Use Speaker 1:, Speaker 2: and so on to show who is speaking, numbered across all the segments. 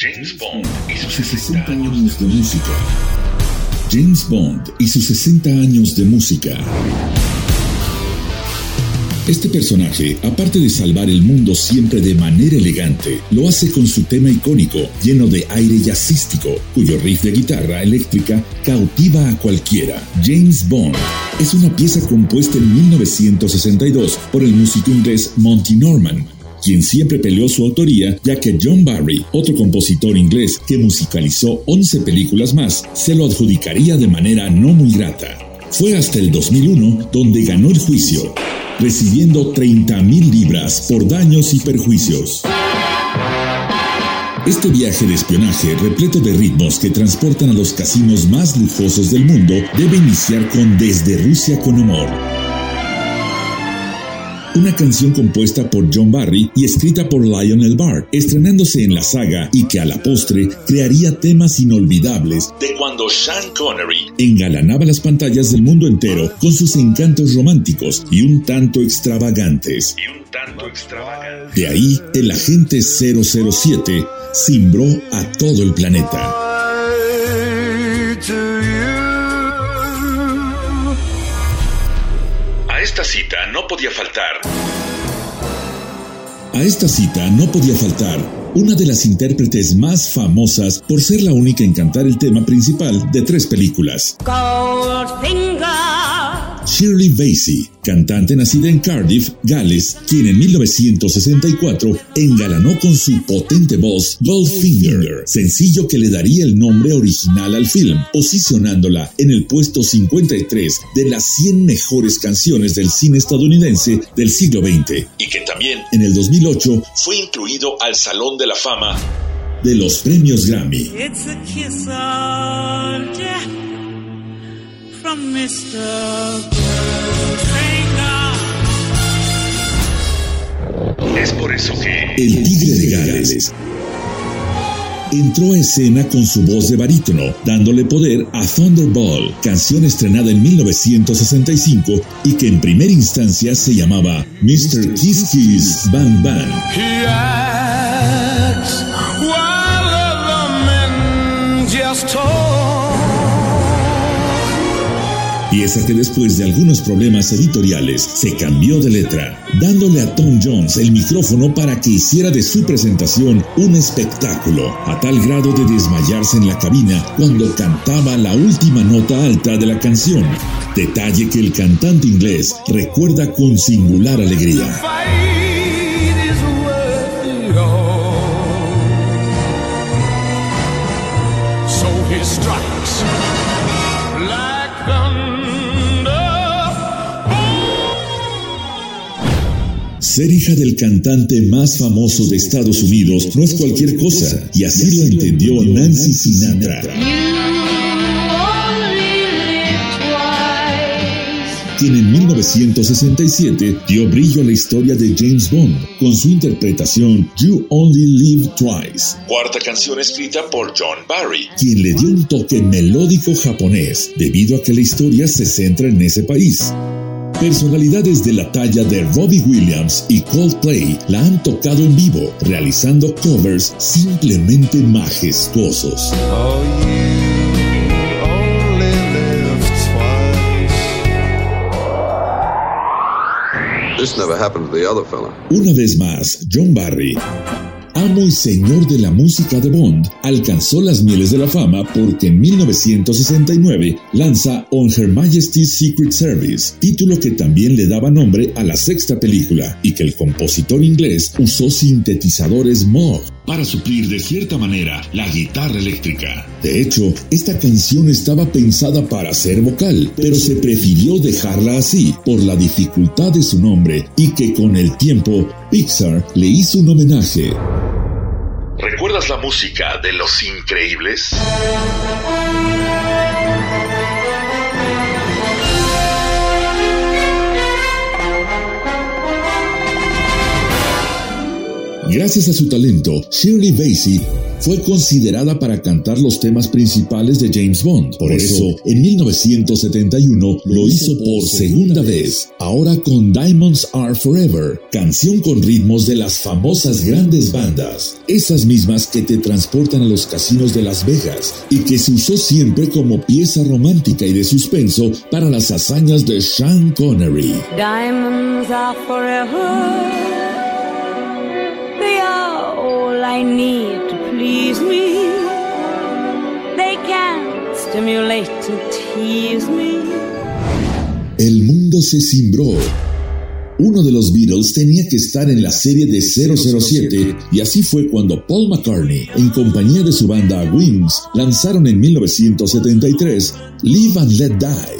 Speaker 1: James Bond y sus
Speaker 2: 60 años de música. James Bond y sus 60 años de música. Este personaje, aparte de salvar el mundo siempre de manera elegante, lo hace con su tema icónico, lleno de aire jazzístico, cuyo riff de guitarra eléctrica cautiva a cualquiera. James Bond es una pieza compuesta en 1962 por el músico inglés Monty Norman, quien siempre peleó su autoría, ya que John Barry, otro compositor inglés que musicalizó 11 películas más, se lo adjudicaría de manera no muy grata. Fue hasta el 2001 donde ganó el juicio, recibiendo 30 mil libras por daños y perjuicios. Este viaje de espionaje repleto de ritmos que transportan a los casinos más lujosos del mundo debe iniciar con Desde Rusia con Amor una canción compuesta por John Barry y escrita por Lionel Bart, estrenándose en la saga y que a la postre crearía temas inolvidables
Speaker 1: de cuando Sean Connery
Speaker 2: engalanaba las pantallas del mundo entero con sus encantos románticos y un tanto extravagantes.
Speaker 1: Y un tanto extravagante.
Speaker 2: De ahí, el agente 007 cimbró a todo el planeta.
Speaker 1: A esta cita no podía faltar.
Speaker 2: A esta cita no podía faltar una de las intérpretes más famosas por ser la única en cantar el tema principal de tres películas. Shirley Bassey, cantante nacida en Cardiff, Gales, quien en 1964 engalanó con su potente voz Goldfinger, sencillo que le daría el nombre original al film, posicionándola en el puesto 53 de las 100 mejores canciones del cine estadounidense del siglo XX,
Speaker 1: y que también
Speaker 2: en el 2008
Speaker 1: fue incluido al Salón de la Fama
Speaker 2: de los premios Grammy.
Speaker 1: Es por eso que
Speaker 2: El Tigre de Gales entró a escena con su voz de barítono, dándole poder a Thunderball, canción estrenada en 1965 y que en primera instancia se llamaba Mr. Kiss Kiss Bang Bang. Pieza que después de algunos problemas editoriales se cambió de letra, dándole a Tom Jones el micrófono para que hiciera de su presentación un espectáculo, a tal grado de desmayarse en la cabina cuando cantaba la última nota alta de la canción, detalle que el cantante inglés recuerda con singular alegría. Ser hija del cantante más famoso de Estados Unidos no es cualquier cosa, y así lo entendió Nancy Sinatra. quien en 1967 dio brillo a la historia de James Bond con su interpretación You Only Live Twice.
Speaker 1: Cuarta canción escrita por John Barry,
Speaker 2: quien le dio un toque melódico japonés debido a que la historia se centra en ese país. Personalidades de la talla de Robbie Williams y Coldplay la han tocado en vivo, realizando covers simplemente majestuosos. Una vez más, John Barry amo y señor de la música de Bond, alcanzó las mieles de la fama porque en 1969 lanza On Her Majesty's Secret Service, título que también le daba nombre a la sexta película y que el compositor inglés usó sintetizadores Moog para suplir de cierta manera la guitarra eléctrica. De hecho, esta canción estaba pensada para ser vocal, pero se prefirió dejarla así por la dificultad de su nombre y que con el tiempo Pixar le hizo un homenaje.
Speaker 1: ¿Recuerdas la música de Los Increíbles?
Speaker 2: Gracias a su talento, Shirley Bassey fue considerada para cantar los temas principales de James Bond. Por, eso, en 1971 lo hizo por segunda vez, ahora con Diamonds Are Forever, canción con ritmos de las famosas grandes bandas, esas mismas que te transportan a los casinos de Las Vegas y que se usó siempre como pieza romántica y de suspenso para las hazañas de Sean Connery.
Speaker 3: Diamonds are forever. I need to please me. They can stimulate and tease me.
Speaker 2: El mundo se cimbró. Uno de los Beatles tenía que estar en la serie de 007 y así fue cuando Paul McCartney, en compañía de su banda Wings, lanzaron en 1973 Live and Let Die.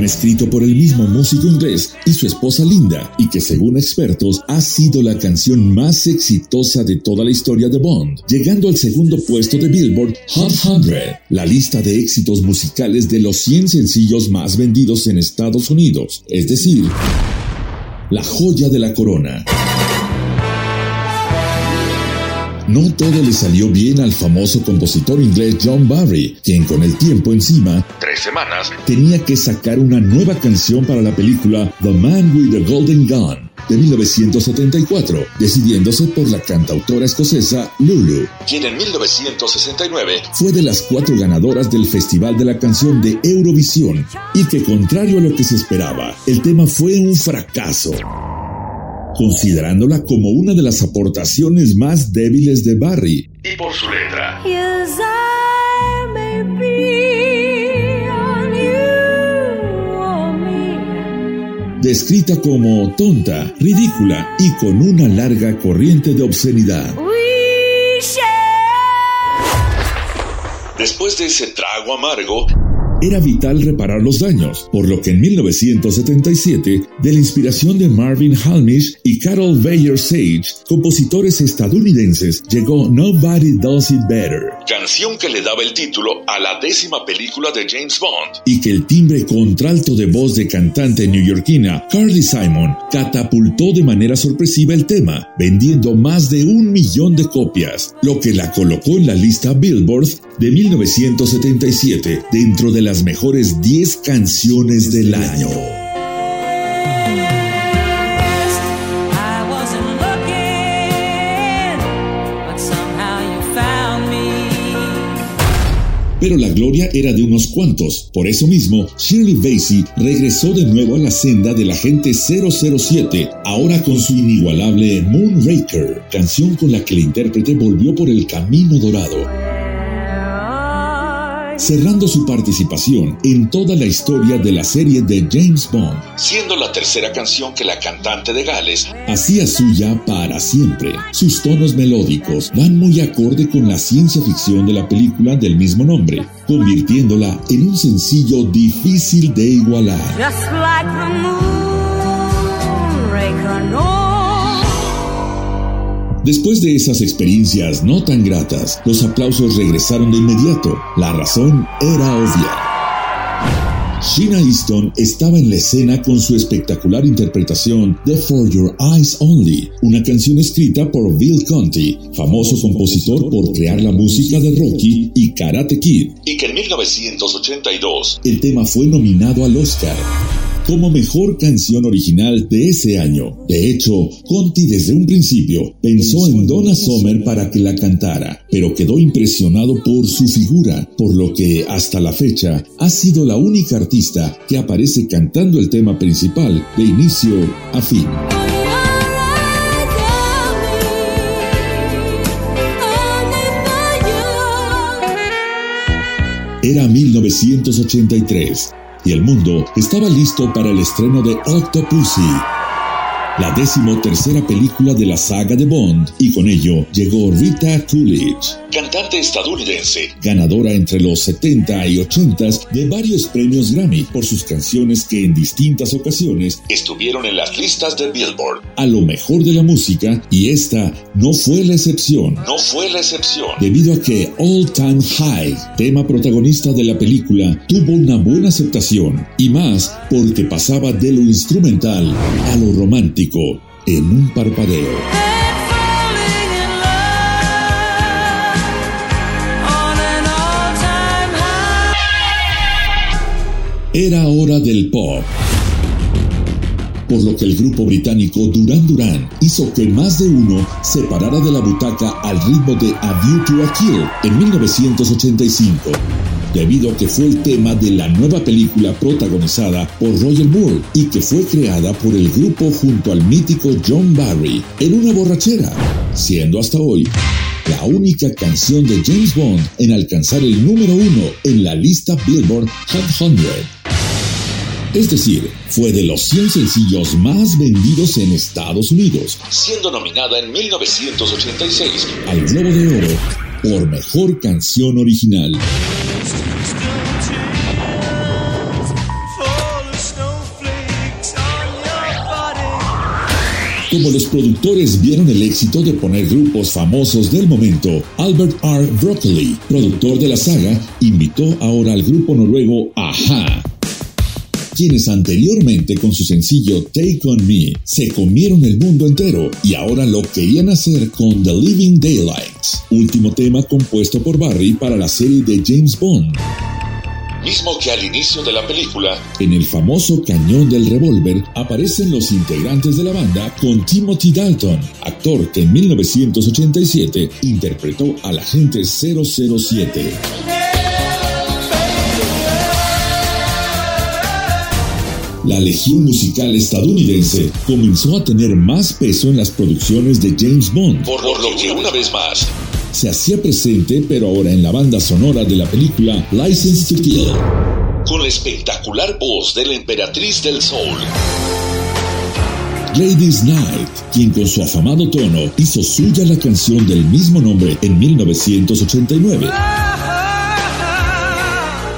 Speaker 2: Escrito por el mismo músico inglés y su esposa Linda, y que según expertos ha sido la canción más exitosa de toda la historia de Bond, llegando al segundo puesto de Billboard Hot 100, la lista de éxitos musicales de los 100 sencillos más vendidos en Estados Unidos, es decir, la joya de la corona. No todo le salió bien al famoso compositor inglés John Barry, quien con el tiempo encima
Speaker 1: Tres semanas.
Speaker 2: tenía que sacar una nueva canción para la película The Man with the Golden Gun de 1974, decidiéndose por la cantautora escocesa Lulu.
Speaker 1: Quien en 1969
Speaker 2: Fue de las cuatro ganadoras del Festival de la Canción de Eurovisión y que contrario a lo que se esperaba, el tema fue un fracaso, considerándola como una de las aportaciones más débiles de Barry,
Speaker 1: y por su letra.
Speaker 3: Yes,
Speaker 2: descrita como tonta, ridícula y con una larga corriente de obscenidad.
Speaker 1: Después de ese trago amargo,
Speaker 2: Era vital reparar los daños, por lo que en 1977, de la inspiración de Marvin Halmish y Carol Bayer Sage, compositores estadounidenses, llegó Nobody Does It Better,
Speaker 1: canción que le daba el título a la décima película de James Bond.
Speaker 2: y que el timbre contralto de voz de cantante neoyorquina Carly Simon catapultó de manera sorpresiva el tema, vendiendo más de un millón de copias, lo que la colocó en la lista Billboard de 1977 dentro de las mejores 10 canciones del año. Pero la gloria era de unos cuantos. Por eso mismo, Shirley Bassey regresó de nuevo a la senda del agente 007, ahora con su inigualable Moonraker, canción con la que el intérprete volvió por el camino dorado. Cerrando su participación en toda la historia de la serie de James Bond.
Speaker 1: siendo la tercera canción que la cantante de Gales
Speaker 2: Hacía suya para siempre. Sus tonos melódicos van muy acorde con la ciencia ficción de la película del mismo nombre, convirtiéndola en un sencillo difícil de igualar.
Speaker 3: Just like the moon, no.
Speaker 2: Después de esas experiencias no tan gratas, los aplausos regresaron de inmediato. La razón era obvia. Sheena Easton estaba en la escena con su espectacular interpretación de For Your Eyes Only, una canción escrita por Bill Conti, famoso compositor por crear la música de Rocky y Karate Kid.
Speaker 1: y que en 1982
Speaker 2: El tema fue nominado al Oscar como mejor canción original de ese año. De hecho, Conti desde un principio pensó en Donna Summer para que la cantara, pero quedó impresionado por su figura, por lo que hasta la fecha ha sido la única artista que aparece cantando el tema principal de inicio a fin. Era 1983 y el mundo estaba listo para el estreno de Octopussy. La décimo tercera película de la saga de Bond, y con ello llegó Rita Coolidge,
Speaker 1: cantante estadounidense,
Speaker 2: ganadora entre los 70 y 80 de varios premios Grammy por sus canciones que en distintas ocasiones
Speaker 1: estuvieron en las listas de Billboard.
Speaker 2: A lo mejor de la música, y esta no fue la excepción.
Speaker 1: No fue la excepción.
Speaker 2: Debido a que All Time High, tema protagonista de la película, tuvo una buena aceptación, y más porque pasaba de lo instrumental a lo romántico en un parpadeo. Era hora del pop. Por lo que el grupo británico Duran Duran hizo que más de uno se parara de la butaca al ritmo de A View to a Kill en 1985 debido a que fue el tema de la nueva película protagonizada por Roger Moore y que fue creada por el grupo junto al mítico John Barry en una borrachera, siendo hasta hoy la única canción de James Bond en alcanzar el número uno en la lista Billboard Hot 100. Es decir, fue de los 100 sencillos más vendidos en Estados Unidos,
Speaker 1: siendo nominada en 1986
Speaker 2: al Globo de Oro por Mejor Canción Original. Como los productores vieron el éxito de poner grupos famosos del momento, Albert R. Broccoli, productor de la saga, invitó ahora al grupo noruego Aja, quienes anteriormente con su sencillo Take On Me se comieron el mundo entero y ahora lo querían hacer con The Living Daylights, último tema compuesto por Barry para la serie de James Bond
Speaker 1: mismo que al inicio de la película.
Speaker 2: En el famoso cañón del revólver aparecen los integrantes de la banda con Timothy Dalton, actor que en 1987 interpretó al agente 007. La legión musical estadounidense comenzó a tener más peso en las producciones de James Bond.
Speaker 1: Por lo que una vez más
Speaker 2: se hacía presente, pero ahora en la banda sonora de la película License to Kill.
Speaker 1: Con la espectacular voz de la emperatriz del soul.
Speaker 2: Ladies Night, quien con su afamado tono hizo suya la canción del mismo nombre en 1989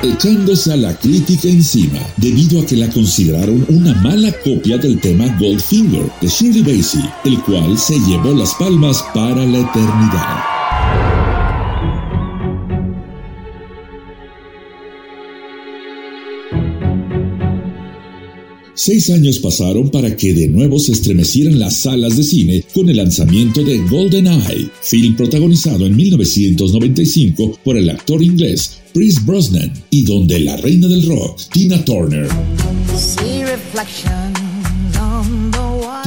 Speaker 2: echándose a la crítica encima debido a que la consideraron una mala copia del tema Goldfinger de Shirley Bassey, el cual se llevó las palmas para la eternidad. Seis años pasaron para que de nuevo se estremecieran las salas de cine con el lanzamiento de Golden Eye, film protagonizado en 1995 por el actor inglés Chris Brosnan y donde la reina del rock, Tina Turner.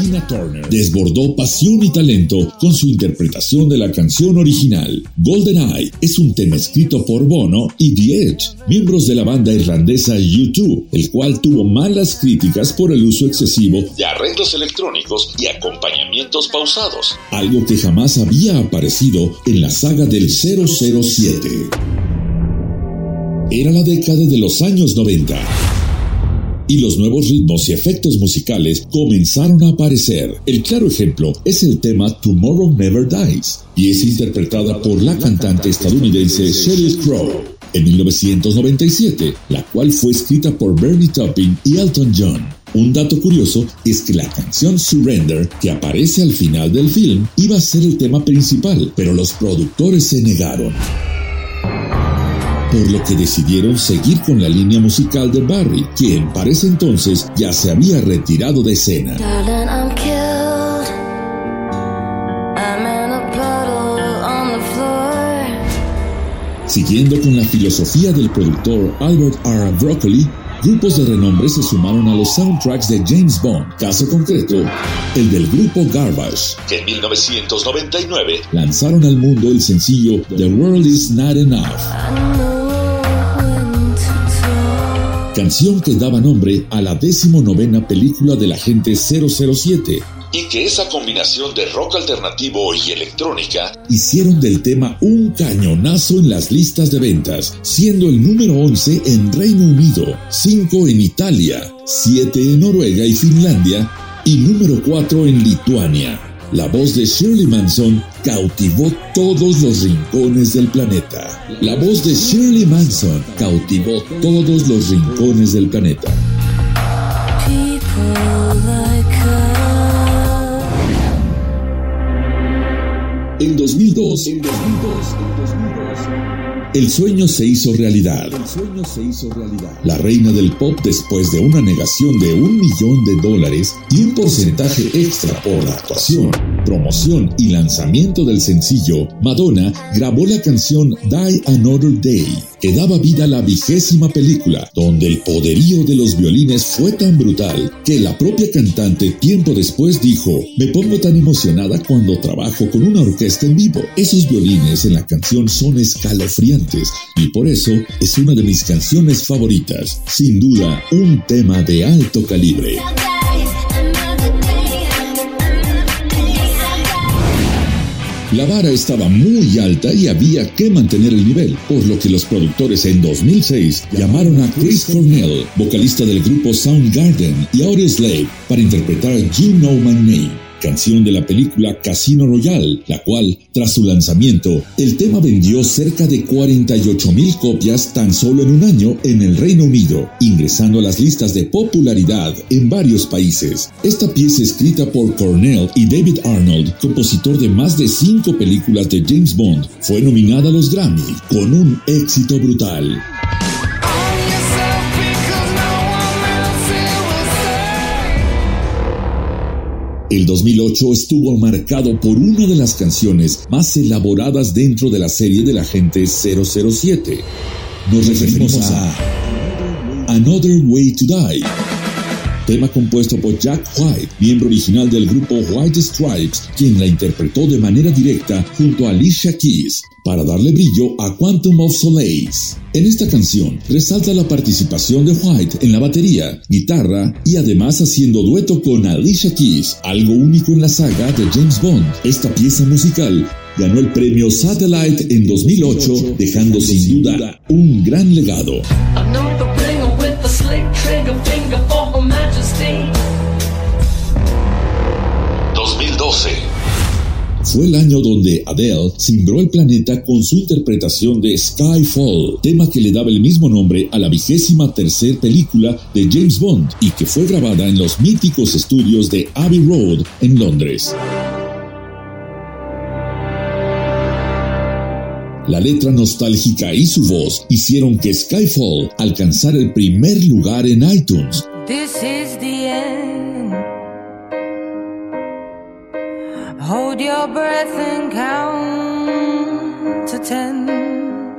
Speaker 2: Turner desbordó pasión y talento con su interpretación de la canción original. GoldenEye es un tema escrito por Bono y The Edge, miembros de la banda irlandesa U2, el cual tuvo malas críticas por el uso excesivo
Speaker 1: de arreglos electrónicos y acompañamientos pausados,
Speaker 2: algo que jamás había aparecido en la saga del 007. Era la década de los años 90 y los nuevos ritmos y efectos musicales comenzaron a aparecer. El claro ejemplo es el tema Tomorrow Never Dies y es interpretada por la cantante estadounidense Sheryl Crow en 1997, la cual fue escrita por Bernie Taupin y Elton John. Un dato curioso es que la canción Surrender, que aparece al final del film, iba a ser el tema principal, pero los productores se negaron por lo que decidieron seguir con la línea musical de Barry, quien para ese entonces ya se había retirado de escena. Siguiendo con la filosofía del productor Albert R. Broccoli, grupos de renombre se sumaron a los soundtracks de James Bond, caso concreto, el del grupo Garbage,
Speaker 1: que en 1999
Speaker 2: lanzaron al mundo el sencillo The World Is Not Enough canción que daba nombre a la decimonovena película del agente 007.
Speaker 1: Y que esa combinación de rock alternativo y electrónica
Speaker 2: hicieron del tema un cañonazo en las listas de ventas, siendo el número 11 en Reino Unido, 5 en Italia, 7 en Noruega y Finlandia y número 4 en Lituania. La voz de Shirley Manson cautivó todos los rincones del planeta. La voz de Shirley Manson cautivó todos los rincones del planeta. En 2002, en 2002, en 2002 el sueño se hizo realidad. El sueño se hizo realidad. La reina del pop después de una negación de un millón de dólares y un porcentaje extra por la actuación, promoción y lanzamiento del sencillo, Madonna grabó la canción Die Another Day, que daba vida a la vigésima película, donde el poderío de los violines fue tan brutal que la propia cantante tiempo después dijo, me pongo tan emocionada cuando trabajo con una orquesta en vivo. Esos violines en la canción son escalofriantes y por eso es una de mis canciones favoritas, sin duda un tema de alto calibre. La vara estaba muy alta y había que mantener el nivel, por lo que los productores en 2006 llamaron a Chris Cornell, vocalista del grupo Soundgarden, y Slave para interpretar You Know My Name canción de la película Casino Royale, la cual, tras su lanzamiento, el tema vendió cerca de 48 mil copias tan solo en un año en el Reino Unido, ingresando a las listas de popularidad en varios países. Esta pieza escrita por Cornell y David Arnold, compositor de más de cinco películas de James Bond, fue nominada a los Grammy con un éxito brutal. El 2008 estuvo marcado por una de las canciones más elaboradas dentro de la serie del agente 007. Nos referimos a Another Way to Die, tema compuesto por Jack White, miembro original del grupo White Stripes, quien la interpretó de manera directa junto a Alicia Keys para darle brillo a Quantum of Solace. En esta canción resalta la participación de White en la batería, guitarra y además haciendo dueto con Alicia Keys, algo único en la saga de James Bond. Esta pieza musical ganó el premio Satellite en 2008, dejando sin duda un gran legado.
Speaker 1: 2012
Speaker 2: fue el año donde Adele cimbró el planeta con su interpretación de Skyfall, tema que le daba el mismo nombre a la vigésima tercer película de James Bond y que fue grabada en los míticos estudios de Abbey Road en Londres. La letra nostálgica y su voz hicieron que Skyfall alcanzara el primer lugar en iTunes.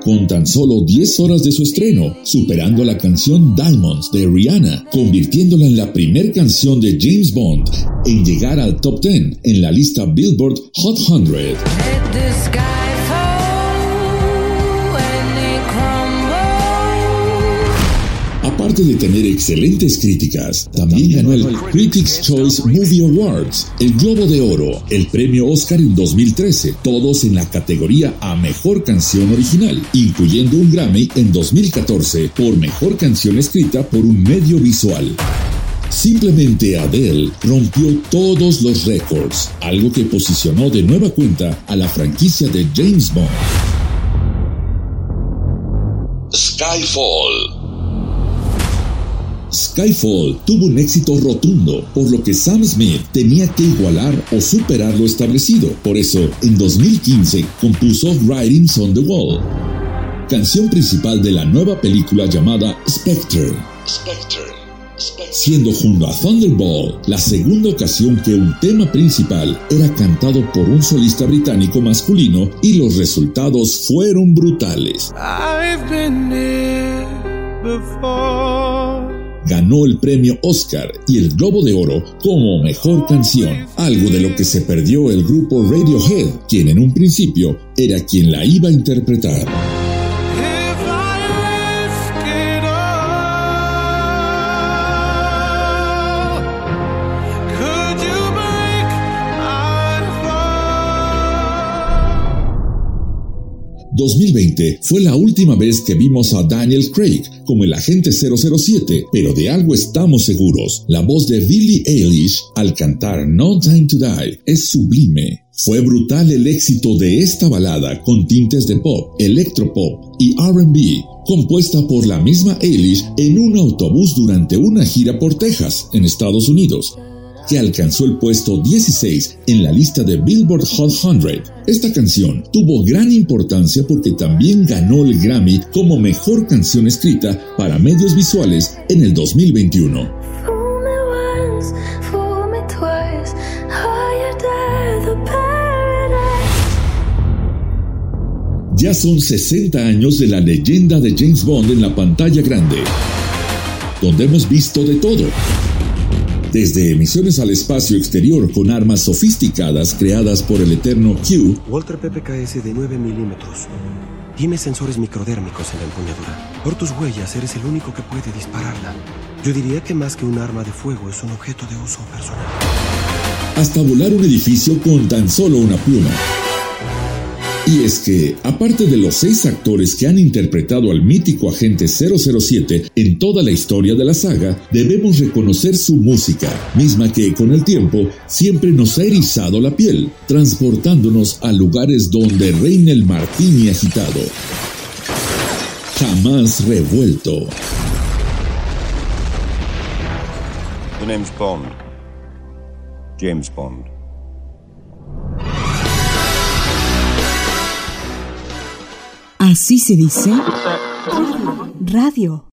Speaker 2: Con tan solo 10 horas de su estreno, superando la canción Diamonds de Rihanna, convirtiéndola en la primera canción de James Bond en llegar al top 10 en la lista Billboard Hot 100. Aparte de tener excelentes críticas, también ganó el Critics' Choice Movie Awards, el Globo de Oro, el premio Oscar en 2013, todos en la categoría a Mejor Canción Original, incluyendo un Grammy en 2014 por Mejor Canción Escrita por un Medio Visual. Simplemente Adele rompió todos los récords, algo que posicionó de nueva cuenta a la franquicia de James Bond.
Speaker 1: Skyfall
Speaker 2: Skyfall tuvo un éxito rotundo, por lo que Sam Smith tenía que igualar o superar lo establecido. Por eso, en 2015 compuso Writings on the Wall, canción principal de la nueva película llamada Spectre. Siendo junto a Thunderball la segunda ocasión que un tema principal era cantado por un solista británico masculino y los resultados fueron brutales ganó el premio Oscar y el Globo de Oro como Mejor Canción, algo de lo que se perdió el grupo Radiohead, quien en un principio era quien la iba a interpretar. 2020 fue la última vez que vimos a Daniel Craig como el agente 007, pero de algo estamos seguros. La voz de Billie Eilish al cantar No Time to Die es sublime. Fue brutal el éxito de esta balada con tintes de pop, electropop y RB, compuesta por la misma Eilish en un autobús durante una gira por Texas, en Estados Unidos que alcanzó el puesto 16 en la lista de Billboard Hot 100. Esta canción tuvo gran importancia porque también ganó el Grammy como mejor canción escrita para medios visuales en el 2021. Ya son 60 años de la leyenda de James Bond en la pantalla grande, donde hemos visto de todo desde emisiones al espacio exterior con armas sofisticadas creadas por el eterno Q.
Speaker 4: Walter PPKS de 9 milímetros. Tiene sensores microdérmicos en la empuñadura. Por tus huellas eres el único que puede dispararla. Yo diría que más que un arma de fuego es un objeto de uso personal.
Speaker 2: Hasta volar un edificio con tan solo una pluma. Y es que, aparte de los seis actores que han interpretado al mítico agente 007 en toda la historia de la saga, debemos reconocer su música, misma que con el tiempo siempre nos ha erizado la piel, transportándonos a lugares donde reina el martini agitado. Jamás revuelto.
Speaker 5: James Bond.
Speaker 6: Así se dice radio.